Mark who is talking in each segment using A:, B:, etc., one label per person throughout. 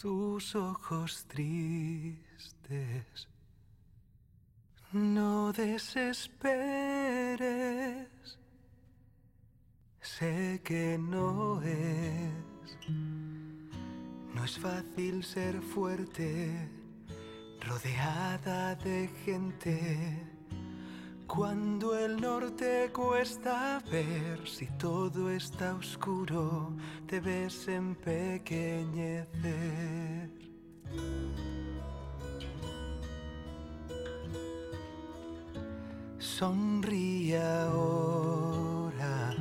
A: tus ojos tristes. No desesperes, sé que no es, no es fácil ser fuerte, rodeada de gente cuando el norte cuesta ver, si todo está oscuro, te ves empequeñecer. Sonríe ahora,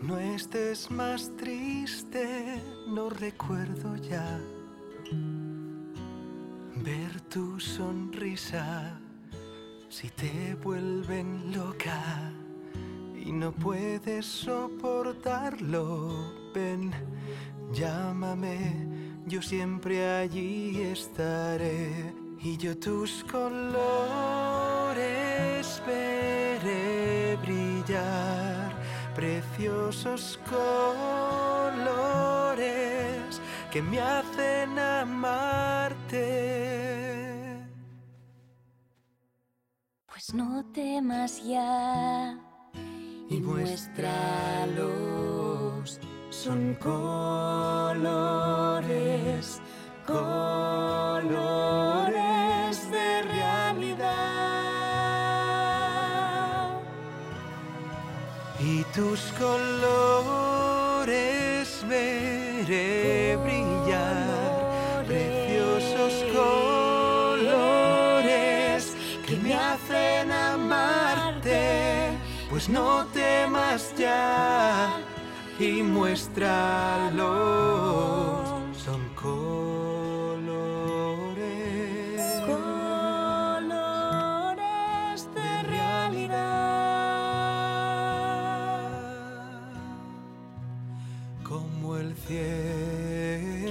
A: no estés más triste, no recuerdo ya ver tu sonrisa si te vuelven loca y no puedes soportarlo, ven, llámame, yo siempre allí estaré y yo tus colores veré brillar, preciosos colores que me hacen amarte.
B: Pues no temas ya y muéstralos. Son colores, colores de realidad.
A: Y tus colores veré pues no temas ya y muéstralos. Son colores,
B: Colores de realidad.
A: como el cielo